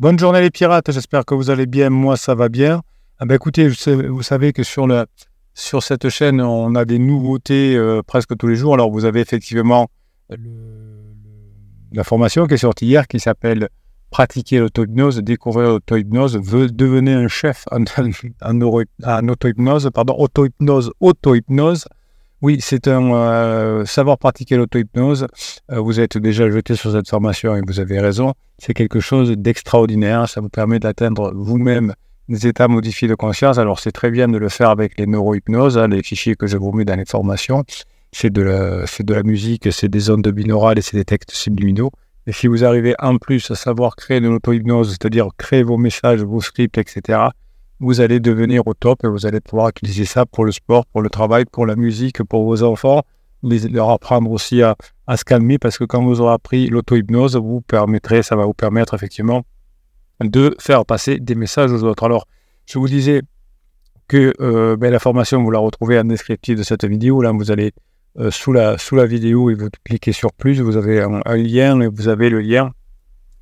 Bonne journée les pirates, j'espère que vous allez bien, moi ça va bien. Ah ben écoutez, vous savez que sur, sur cette chaîne, on a des nouveautés euh, presque tous les jours. Alors vous avez effectivement la formation qui est sortie hier qui s'appelle Pratiquer l'auto-hypnose, découvrir l'auto-hypnose, devenir un chef en, en, auto-hypnose, pardon, auto-hypnose, auto-hypnose. Oui, c'est un euh, savoir pratiquer l'auto-hypnose. Euh, vous êtes déjà jeté sur cette formation et vous avez raison. C'est quelque chose d'extraordinaire. Ça vous permet d'atteindre vous-même des états modifiés de conscience. Alors, c'est très bien de le faire avec les neurohypnoses, hein, les fichiers que je vous mets dans les formations. C'est de, la, de la musique, c'est des ondes binaurales et c'est des textes subliminaux. Et si vous arrivez en plus à savoir créer de l'auto-hypnose, c'est-à-dire créer vos messages, vos scripts, etc., vous allez devenir au top et vous allez pouvoir utiliser ça pour le sport, pour le travail, pour la musique, pour vos enfants, les, leur apprendre aussi à, se calmer parce que quand vous aurez appris l'auto-hypnose, vous permettrez, ça va vous permettre effectivement de faire passer des messages aux autres. Alors, je vous disais que euh, ben, la formation, vous la retrouvez en descriptif de cette vidéo. Là, vous allez euh, sous, la, sous la vidéo et vous cliquez sur plus, vous avez un, un, lien et vous avez le lien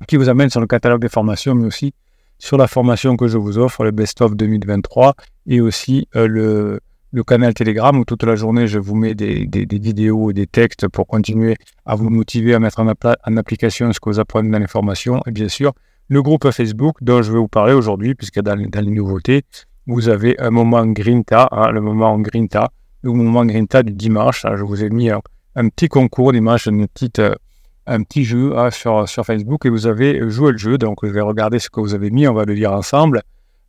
qui vous amène sur le catalogue des formations, mais aussi sur la formation que je vous offre, le Best of 2023, et aussi euh, le, le, canal Telegram où toute la journée je vous mets des, des, vidéos et des textes pour continuer à vous motiver à mettre en, application ce que vous apprenez dans les formations, et bien sûr le groupe Facebook dont je vais vous parler aujourd'hui, puisque dans, dans, les nouveautés, vous avez un moment Grinta, hein, le moment Grinta, le moment Grinta du dimanche. Je vous ai mis un, un petit concours d'image, une petite. Un petit jeu hein, sur, sur Facebook et vous avez joué le jeu. Donc, je vais regarder ce que vous avez mis, on va le lire ensemble.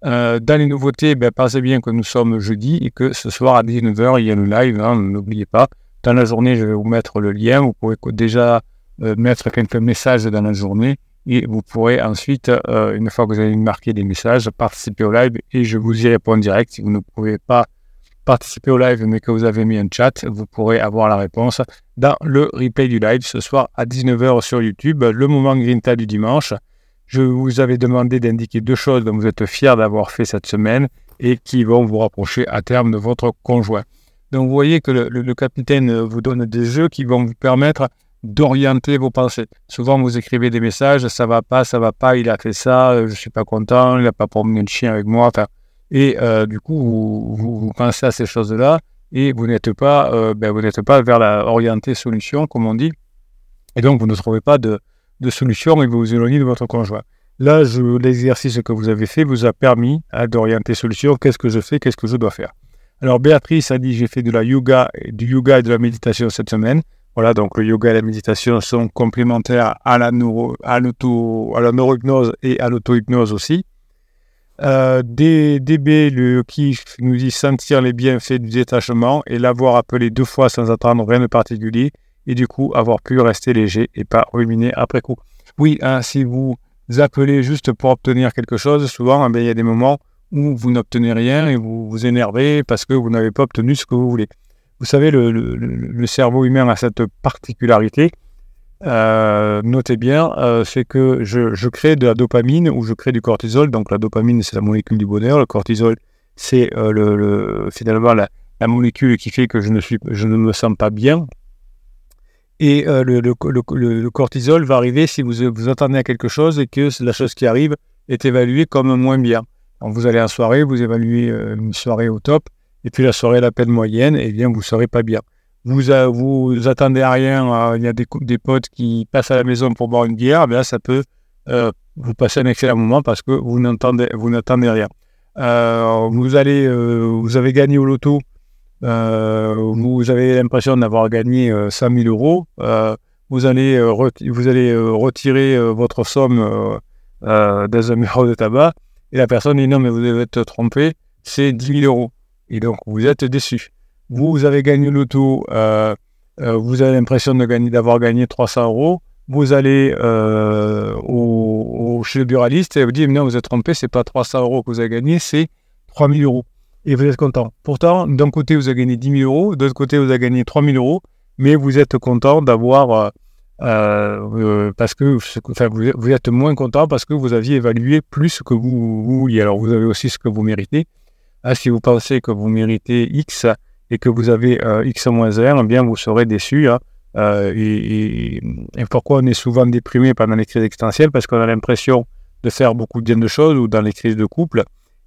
Euh, dans les nouveautés, ben, pensez bien que nous sommes jeudi et que ce soir à 19h, il y a le live, hein, n'oubliez pas. Dans la journée, je vais vous mettre le lien. Vous pouvez déjà euh, mettre quelques messages dans la journée et vous pourrez ensuite, euh, une fois que vous avez marqué des messages, participer au live et je vous y réponds direct. Si vous ne pouvez pas participer au live mais que vous avez mis un chat, vous pourrez avoir la réponse dans le replay du live ce soir à 19h sur YouTube, le moment Grinta du dimanche. Je vous avais demandé d'indiquer deux choses dont vous êtes fiers d'avoir fait cette semaine et qui vont vous rapprocher à terme de votre conjoint. Donc vous voyez que le, capitaine vous donne des jeux qui vont vous permettre d'orienter vos pensées. Souvent vous écrivez des messages, ça va pas, ça va pas, il a fait ça, je suis pas content, il n'a pas promené le chien avec moi. Enfin, et euh, du coup, vous, pensez à ces choses-là et vous n'êtes pas, euh, ben, vous n'êtes pas vers la orientée solution, comme on dit. Et donc, vous ne trouvez pas de, solution et vous vous éloignez de votre conjoint. Là, l'exercice que vous avez fait vous a permis hein, d'orienter solution. Qu'est-ce que je fais? Qu'est-ce que je dois faire? Alors, Béatrice a dit j'ai fait de la yoga, du yoga et de la méditation cette semaine. Voilà, donc le yoga et la méditation sont complémentaires à la, neuro, à, à la neurohypnose et à l'auto-hypnose aussi. Euh, DB, le qui nous dit sentir les bienfaits du détachement et l'avoir appelé deux fois sans attendre rien de particulier et du coup avoir pu rester léger et pas ruminer après coup. Oui, hein, si vous appelez juste pour obtenir quelque chose, souvent eh il y a des moments où vous n'obtenez rien et vous vous énervez parce que vous n'avez pas obtenu ce que vous voulez. Vous savez, le cerveau humain a cette particularité euh, notez bien, euh, c'est que je, crée de la dopamine ou je crée du cortisol. Donc la dopamine, c'est la molécule du bonheur. Le cortisol, c'est euh, le, finalement la, molécule qui fait que je ne, me sens pas bien. Et le, cortisol va arriver si vous vous attendez à quelque chose et que la chose qui arrive est évaluée comme moins bien. Vous allez en soirée, vous évaluez une soirée au top, et puis la soirée à la peine moyenne, et bien vous ne serez pas bien vous, attendez à rien, euh, il y a des, potes qui passent à la maison pour boire une bière, bien ça peut euh, vous passer un excellent moment parce que vous n'attendez rien. Euh, vous avez gagné au loto, vous avez l'impression d'avoir gagné 100 000 euros. vous allez, vous allez retirer votre somme dans un bureau de tabac et la personne dit non mais vous devez être trompé, c'est 10 000 euros. Et donc vous êtes déçu vous avez gagné le tout, euh, euh, vous avez l'impression d'avoir gagné 300 euros, vous allez euh, au, chez le buraliste et vous dites non, vous êtes trompé, c'est pas 300 euros que vous avez gagné, c'est 3000 euros. Et vous êtes content. Pourtant, d'un côté, vous avez gagné 10 000 euros, de l'autre côté, vous avez gagné 3000 euros, mais vous êtes content d'avoir. parce que enfin, vous, êtes moins content parce que vous aviez évalué plus que vous. Alors, vous avez aussi ce que vous méritez. Ah, si vous pensez que vous méritez X, et que vous avez euh, X-1, eh bien vous serez déçu. Hein. Euh, et, pourquoi on est souvent déprimé pendant les crises existentielles? Parce qu'on a l'impression de faire beaucoup bien de choses ou dans les crises de couple.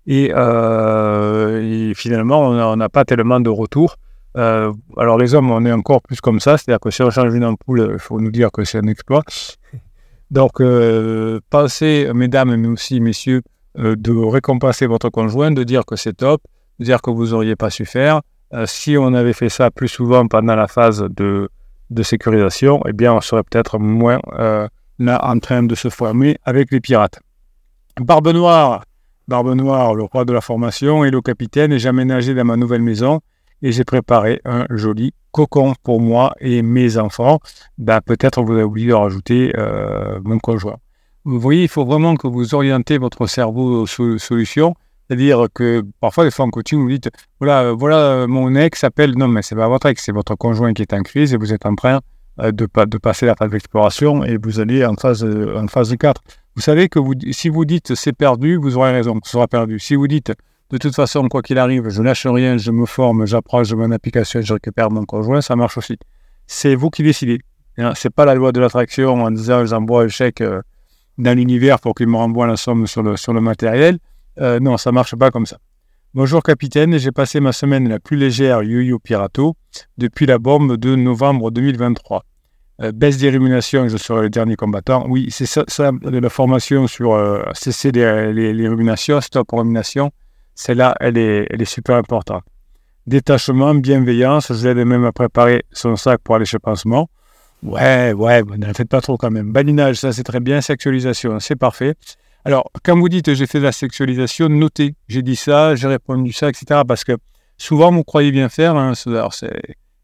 Et, euh, finalement, on n'a pas tellement de retour. Alors les hommes, on est encore plus comme ça, c'est-à-dire que si on change une ampoule, il faut nous dire que c'est un exploit. Donc pensez, mesdames, mais aussi messieurs, de récompenser votre conjoint, de dire que c'est top, de dire que vous n'auriez pas su faire. Si on avait fait ça plus souvent pendant la phase de, de sécurisation, eh bien on serait peut-être moins là en train de se former avec les pirates. Barbe Noire, Barbe Noire, le roi de la formation et le capitaine, et j'ai aménagé dans ma nouvelle maison et j'ai préparé un joli cocon pour moi et mes enfants. Ben, peut-être vous avez oublié de rajouter euh, mon conjoint. Vous voyez, il faut vraiment que vous orientez votre cerveau aux solutions. C'est-à-dire que parfois, des fois en coaching, vous dites voilà, voilà mon ex s'appelle. Non, mais c'est pas votre ex, c'est votre conjoint qui est en crise et vous êtes en train euh, de, de passer la phase d'exploration et vous allez en phase, en phase 4. Vous savez que vous, si vous dites c'est perdu, vous aurez raison, ce sera perdu. Si vous dites de toute façon, quoi qu'il arrive, je lâche rien, je me forme, j'approche de mon application, je récupère mon conjoint, ça marche aussi. C'est vous qui décidez. Hein, c'est pas la loi de l'attraction en disant j'envoie un chèque euh, dans l'univers pour qu'il me renvoie la somme sur le, sur le matériel. Euh, non, ça marche pas comme ça. Bonjour capitaine, j'ai passé ma semaine la plus légère yo-yo pirato depuis la bombe de novembre 2023. Euh, baisse des ruminations, je serai le dernier combattant. Oui, c'est ça, de la formation sur euh, cesser les, les, ruminations, stop rumination. Celle-là, elle est, elle est super importante. Détachement, bienveillance, je l'aide même à préparer son sac pour aller chez pansement. Ouais, ouais, ne faites pas trop quand même. Balinage, ça c'est très bien. Sexualisation, c'est parfait. Alors, quand vous dites j'ai fait de la sexualisation, notez, j'ai dit ça, j'ai répondu ça, etc. Parce que souvent, vous croyez bien faire. Hein,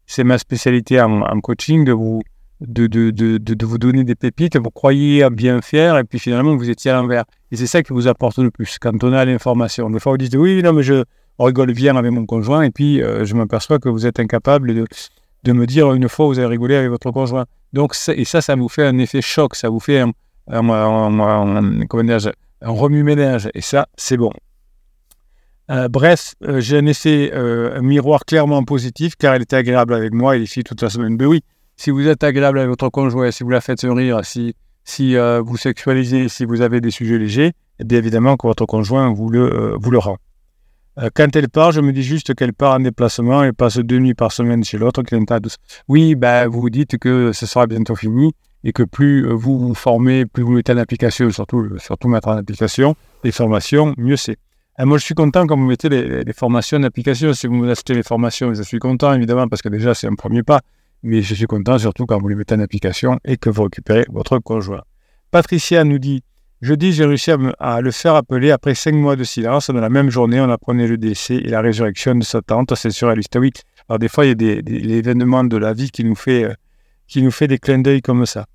c'est ma spécialité en, coaching de vous, de, de, de, de, vous donner des pépites, vous croyez bien faire, et puis finalement, vous étiez à l'envers. Et c'est ça qui vous apporte le plus, quand on a l'information. Des fois, vous dites, oui, non, mais je rigole bien avec mon conjoint, et puis euh, je m'aperçois que vous êtes incapable de, de me dire une fois, vous avez rigolé avec votre conjoint. Donc, et ça, ça vous fait un effet choc, ça vous fait un, un, remue-ménage, et ça, c'est bon. Euh, bref, euh, j'ai un effet, un miroir clairement positif, car elle était agréable avec moi et les filles toute la semaine. Ben oui, si vous êtes agréable avec votre conjoint, si vous la faites rire, si, si euh, vous sexualisez, si vous avez des sujets légers, eh bien évidemment que votre conjoint vous le, euh, vous le rend. Euh, quand elle part, je me dis juste qu'elle part en déplacement et passe deux nuits par semaine chez l'autre. Oui, ben, vous vous dites que ce sera bientôt fini et que plus vous vous formez, plus vous mettez en application, surtout, surtout mettre en application les formations, mieux c'est. moi, je suis content quand vous mettez les, les formations en application. Si vous me achetez les formations, je suis content évidemment parce que déjà c'est un premier pas mais je suis content surtout quand vous les mettez en application et que vous récupérez votre conjoint. Patricia nous dit Jeudi, j'ai réussi à, le faire appeler après cinq mois de silence. Dans la même journée, on apprenait le décès et la résurrection de sa tante. C'est sur Oui. Alors, des fois, il y a des, événements de la vie qui nous fait, euh, qui nous fait des clins d'œil comme ça.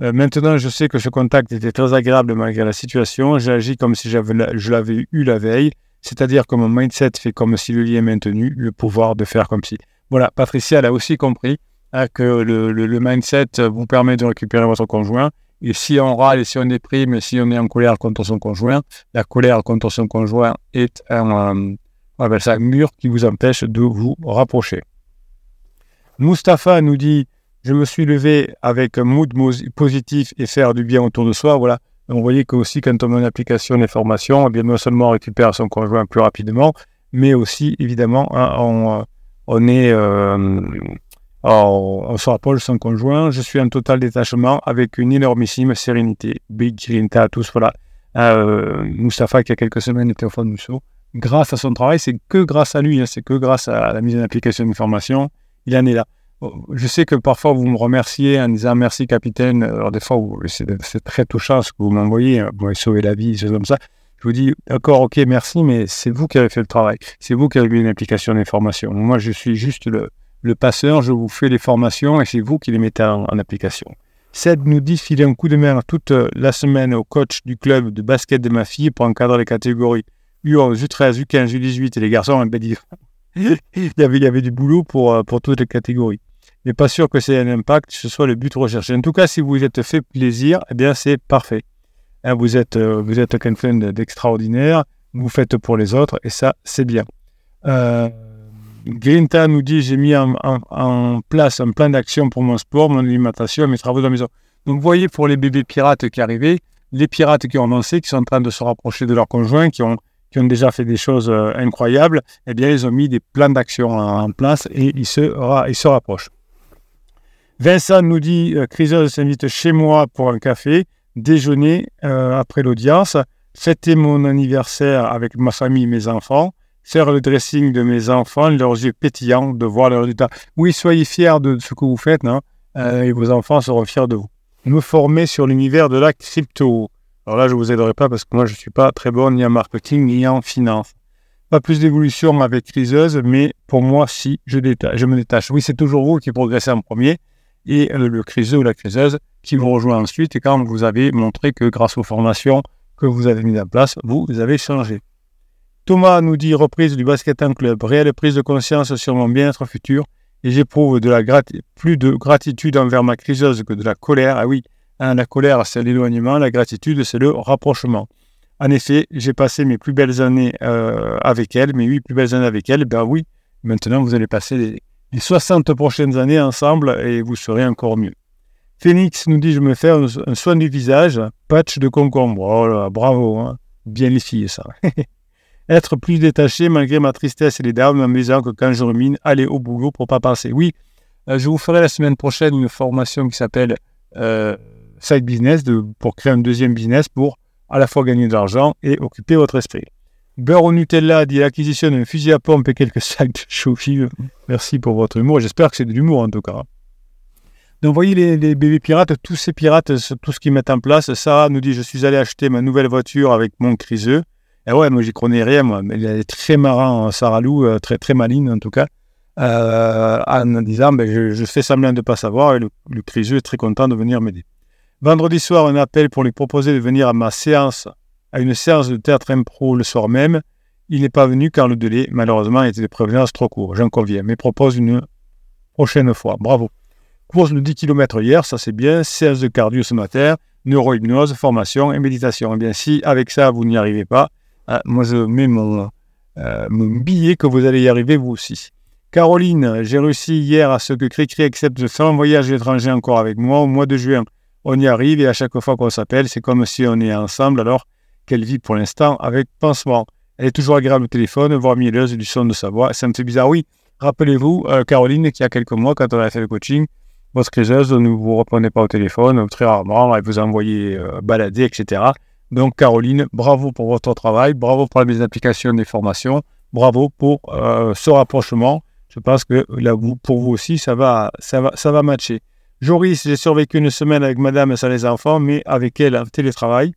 Euh, maintenant, je sais que ce contact était très agréable malgré la situation. J'ai agi comme si je l'avais eu la veille, c'est-à-dire que mon mindset fait comme si le lien est maintenu, le pouvoir de faire comme si. Voilà, Patricia l'a aussi compris. Hein, que le, mindset vous permet de récupérer votre conjoint. Et si on râle, si on déprime, et si on est en colère contre son conjoint, la colère contre son conjoint est un, euh, mur qui vous empêche de vous rapprocher. Mustapha nous dit Je me suis levé avec un mood positif et faire du bien autour de soi. Voilà. On voyait que aussi, quand on met une application d'information, eh bien non seulement on récupère son conjoint plus rapidement, mais aussi, évidemment, hein, on, est. Euh, on se rapproche de son conjoint. Je suis en total détachement avec une énormissime sérénité. Big Grinta à tous. Voilà. Euh, Moustapha, qui il y a quelques semaines était au fond du saut. Grâce à son travail, c'est que grâce à lui, hein, c'est que grâce à la mise en application d'information, il en est là. Oh, je sais que parfois vous me remerciez en disant merci capitaine. Alors des fois, c'est très touchant ce que vous m'envoyez. Hein. Vous m'avez sauvé la vie, c'est comme ça. Je vous dis, d'accord, ok, merci, mais c'est vous qui avez fait le travail. C'est vous qui avez mis une application d'information. Moi, je suis juste le, le passeur, je vous fais les formations et c'est vous qui les mettez en, application. Seb nous dit filer un coup de main toute la semaine au coach du club de basket de ma fille pour encadrer les catégories U11, U13, U15, U18 et les garçons. Ben, il, y avait, du boulot pour, euh, pour toutes les catégories. Mais pas sûr que c'est un impact, ce soit le but recherché. En tout cas, si vous vous êtes fait plaisir, eh bien c'est parfait. Hein, vous êtes, euh, vous êtes quelqu'un d'extraordinaire, vous faites pour les autres et ça, c'est bien. Euh, Grinta nous dit j'ai mis en, place un plan d'action pour mon sport, mon alimentation, mes travaux dans la maison. Donc vous voyez pour les bébés pirates qui arrivaient, les pirates qui ont avancé, qui sont en train de se rapprocher de leurs conjoints, qui ont, qui ont déjà fait des choses euh, incroyables, eh bien, ils ont mis des plans d'action en, place et ils se, ils rapprochent. Vincent nous dit Criseuse s'invite chez moi pour un café, déjeuner euh, après l'audience, fêter mon anniversaire avec ma famille et mes enfants, faire le dressing de mes enfants, leurs yeux pétillants de voir le résultat. Oui, soyez fiers de ce que vous faites, non euh, et vos enfants seront fiers de vous. Me former sur l'univers de la crypto. Alors là, je ne vous aiderai pas parce que moi, je ne suis pas très bon ni en marketing ni en finance. Pas plus d'évolution avec Criseuse, mais pour moi, si, je, me détache. Oui, c'est toujours vous qui progressez en premier et le criseux ou la criseuse qui vous rejoint ensuite et quand vous avez montré que grâce aux formations que vous avez mises en place, vous avez changé. Thomas nous dit reprise du basket en club, réelle prise de conscience sur mon bien-être futur et j'éprouve plus de gratitude envers ma criseuse que de la colère. Ah oui, hein, la colère c'est l'éloignement, la gratitude c'est le rapprochement. En effet, j'ai passé mes plus belles années euh, avec elle, mes huit plus belles années avec elle. Ben oui, maintenant vous allez passer les, les 60 prochaines années ensemble et vous serez encore mieux. Phoenix nous dit Je me fais un, soin du visage, patch de concombre. Oh là, bravo, hein. bien les filles, ça. Être plus détaché malgré ma tristesse et les larmes, amusant que quand je rumine, aller au boulot pour pas passer. Oui, euh, je vous ferai la semaine prochaine une formation qui s'appelle euh, Side Business pour créer un deuxième business pour à la fois gagner de l'argent et occuper votre esprit. Beurre au Nutella dit l'acquisition d'un fusil à pompe et quelques sacs de chaux Merci pour votre humour. J'espère que c'est de l'humour en tout cas. Donc, vous voyez les, bébés pirates, tous ces pirates, tout ce qu'ils mettent en place. Sarah nous dit Je suis allé acheter ma nouvelle voiture avec mon criseux. Et ouais, moi, j'y connais rien, moi. Mais elle est très marrant, Sarah Lou, euh, très, très maligne en tout cas. Euh, en disant ben, je, fais semblant de ne pas savoir et le criseux est très content de venir m'aider. Vendredi soir, un appel pour lui proposer de venir à ma séance à une séance de théâtre impro le soir même. Il n'est pas venu car le délai, malheureusement, était de prévenance trop court. J'en conviens, mais propose une prochaine fois. Bravo. Course de 10 km hier, ça c'est bien. Séance de cardio ce matin, neurohypnose, formation et méditation. Eh bien, si avec ça vous n'y arrivez pas, ah, moi je mets mon, euh, mon, billet que vous allez y arriver vous aussi. Caroline, j'ai réussi hier à ce que Cricri accepte de faire un voyage étranger encore avec moi au mois de juin. On y arrive et à chaque fois qu'on s'appelle, c'est comme si on est ensemble. Alors, qu'elle vit pour l'instant avec pansement. Elle est toujours agréable au téléphone, voire mielleuse du son de sa voix. Ça me fait bizarre. Oui, rappelez-vous, euh, Caroline, qui y a quelques mois, quand on a fait le coaching, votre criseuse ne vous reprenez pas au téléphone, très rarement, elle vous a envoyé euh, balader, etc. Donc, Caroline, bravo pour votre travail, bravo pour les applications des formations, bravo pour euh, ce rapprochement. Je pense que là, pour vous aussi, ça va, ça va, ça va matcher. Joris, j'ai survécu une semaine avec madame sans les enfants, mais avec elle en télétravail.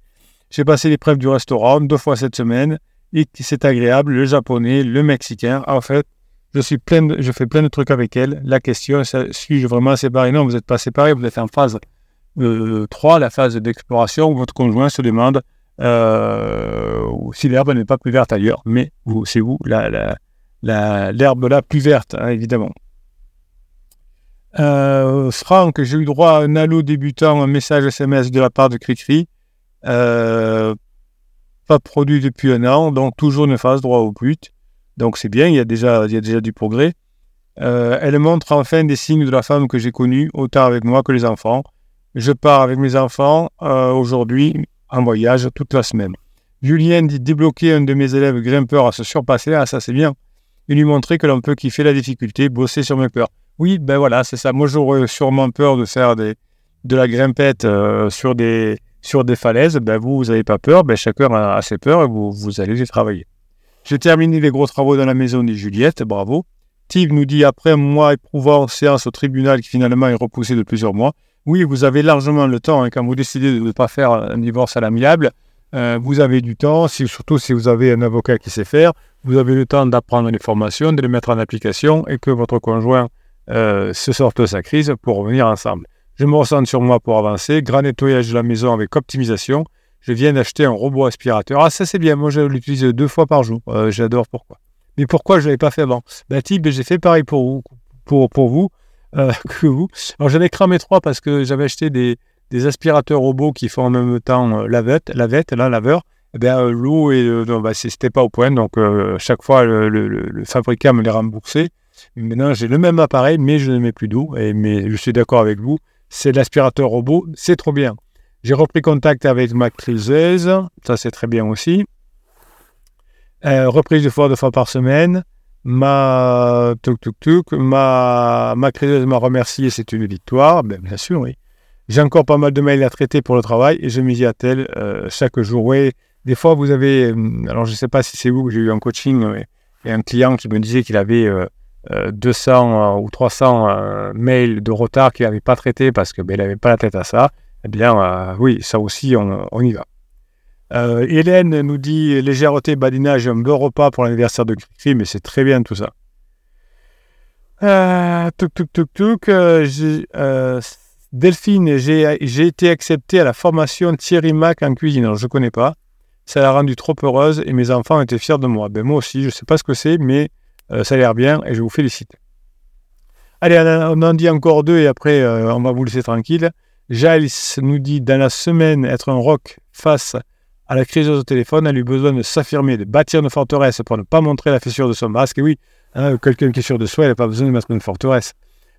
J'ai passé l'épreuve du restaurant deux fois cette semaine et c'est agréable, le japonais, le mexicain. En fait, je, suis plein je fais plein de trucs avec elle. La question, suis-je vraiment séparé? Non, vous n'êtes pas séparé, vous êtes en phase 3, euh, la phase d'exploration, où votre conjoint se demande euh, si l'herbe n'est pas plus verte ailleurs. Mais c'est vous, l'herbe la, la, plus verte, hein, évidemment. Euh, Franck, j'ai eu droit à un allo débutant, un message SMS de la part de Cricri. Euh, pas produit depuis un an, donc toujours une phase droit au but. Donc c'est bien, il y, a déjà, il y a déjà du progrès. Euh, elle montre enfin des signes de la femme que j'ai connue, autant avec moi que les enfants. Je pars avec mes enfants aujourd'hui en voyage toute la semaine. Julien dit débloquer un de mes élèves grimpeurs à se surpasser. Ah, ça c'est bien. Et lui montrer que l'on peut kiffer la difficulté, bosser sur mes peurs. Oui, ben voilà, c'est ça. Moi j'aurais sûrement peur de faire des, de la grimpette sur des, sur des falaises, ben vous, vous n'avez pas peur, ben chacun a, ses peurs et vous, vous allez les travailler. J'ai terminé les gros travaux dans la maison de Juliette, bravo. Steve nous dit après un mois éprouvant séance au tribunal qui finalement est repoussé de plusieurs mois. Oui, vous avez largement le temps hein, quand vous décidez de ne pas faire un divorce à l'amiable. Euh, vous avez du temps, surtout si vous avez un avocat qui sait faire. Vous avez le temps d'apprendre les formations, de les mettre en application et que votre conjoint euh, se sorte de sa crise pour revenir ensemble. Je me ressens sur moi pour avancer. Grand nettoyage de la maison avec optimisation. Je viens d'acheter un robot aspirateur. Ah, ça c'est bien. Moi, je l'utilise deux fois par jour. Euh, j'adore pourquoi. Mais pourquoi je ne l'avais pas fait avant? Ben, type, j'ai fait pareil pour vous, pour, vous euh, que vous. Alors, j'avais cramé trois parce que j'avais acheté des, aspirateurs robots qui font en même temps lavette, lavette, là, laveur. Eh bien, l'eau et ben, c'était pas au point. Donc, chaque fois, le, fabricant me les remboursait. Maintenant, j'ai le même appareil, mais je ne mets plus d'eau. Mais je suis d'accord avec vous c'est l'aspirateur robot, c'est trop bien. J'ai repris contact avec ma criseuse, ça c'est très bien aussi. Euh, reprise de fois deux fois par semaine. Ma tuk tuk tuk, ma, ma criseuse m'a remercié, c'est une victoire, ben, bien sûr, oui. J'ai encore pas mal de mails à traiter pour le travail et je m'y attelle euh, chaque jour. Oui, des fois vous avez, euh, alors je ne sais pas si c'est vous que j'ai eu en coaching, et un client qui me disait qu'il avait 200 ou 300 mails de retard qu'il n'avait pas traité parce qu'il ben, n'avait pas la tête à ça. Eh bien, oui, ça aussi, on, y va. Euh, Hélène nous dit légèreté, badinage, un bon repas pour l'anniversaire de Cricri, mais c'est très bien tout ça. Euh, tuk tuk tuk tuk. Euh, Delphine, j'ai été accepté à la formation Thierry Mac en cuisine. Alors, je ne connais pas. Ça l'a rendu trop heureuse et mes enfants étaient fiers de moi. Ben, moi aussi, je ne sais pas ce que c'est, mais ça a l'air bien et je vous félicite. Allez, on en dit encore deux et après, on va vous laisser tranquille. Giles nous dit dans la semaine être un rock face à la crise au téléphone, elle a eu besoin de s'affirmer, de bâtir une forteresse pour ne pas montrer la fissure de son masque. Et oui, hein, quelqu'un qui est sûr de soi, il n'a pas besoin de mettre une forteresse.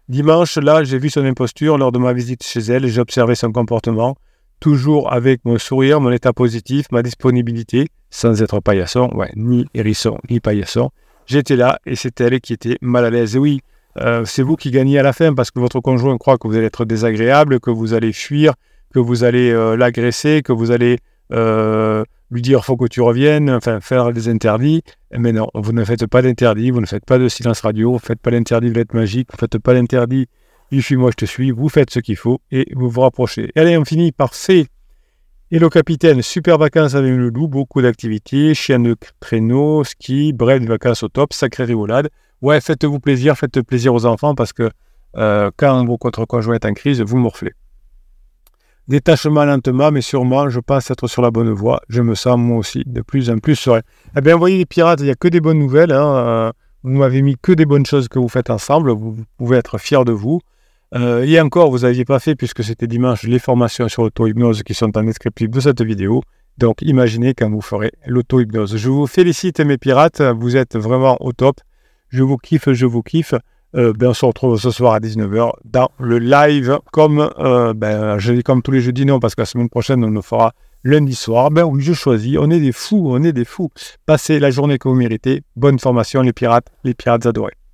Dimanche, là, j'ai vu son imposture lors de ma visite chez elle. J'ai observé son comportement, toujours avec mon sourire, mon état positif, ma disponibilité, sans être paillasson, ni hérisson, ni paillasson. J'étais là et c'est elle qui était mal à l'aise. Et oui, euh, c'est vous qui gagnez à la fin parce que votre conjoint croit que vous allez être désagréable, que vous allez fuir, que vous allez euh, l'agresser, que vous allez euh, lui dire faut que tu reviennes, enfin faire des interdits. Mais non, vous ne faites pas d'interdit, vous ne faites pas de silence radio, vous ne faites pas l'interdit de l'être magique, vous ne faites pas l'interdit il fuit moi je te suis, vous faites ce qu'il faut et vous vous rapprochez. Et allez, on finit par C. Hello capitaine, super vacances avec le loup, beaucoup d'activités, chien de traîneau, ski, bref, des vacances au top, sacré rigolade. Ouais, faites-vous plaisir, faites plaisir aux enfants parce que euh, quand votre conjoint est en crise, vous morflez. Détachement lentement, mais sûrement, je pense être sur la bonne voie. Je me sens moi aussi de plus en plus serein. Eh bien, vous voyez, les pirates, il n'y a que des bonnes nouvelles. Hein. Euh, vous m'avez mis que des bonnes choses que vous faites ensemble. Vous, pouvez être fiers de vous. Euh, et encore, vous n'aviez pas fait, puisque c'était dimanche, les formations sur l'auto-hypnose qui sont en descriptif de cette vidéo. Donc, imaginez quand vous ferez l'auto-hypnose. Je vous félicite, mes pirates. Vous êtes vraiment au top. Je vous kiffe, je vous kiffe. Euh, ben, on se retrouve ce soir à 19h dans le live, comme, euh, ben, je comme tous les jeudis, non, parce que la semaine prochaine, on le fera lundi soir. Ben oui, je choisis. On est des fous, on est des fous. Passez la journée que vous méritez. Bonne formation, les pirates, les pirates adorés.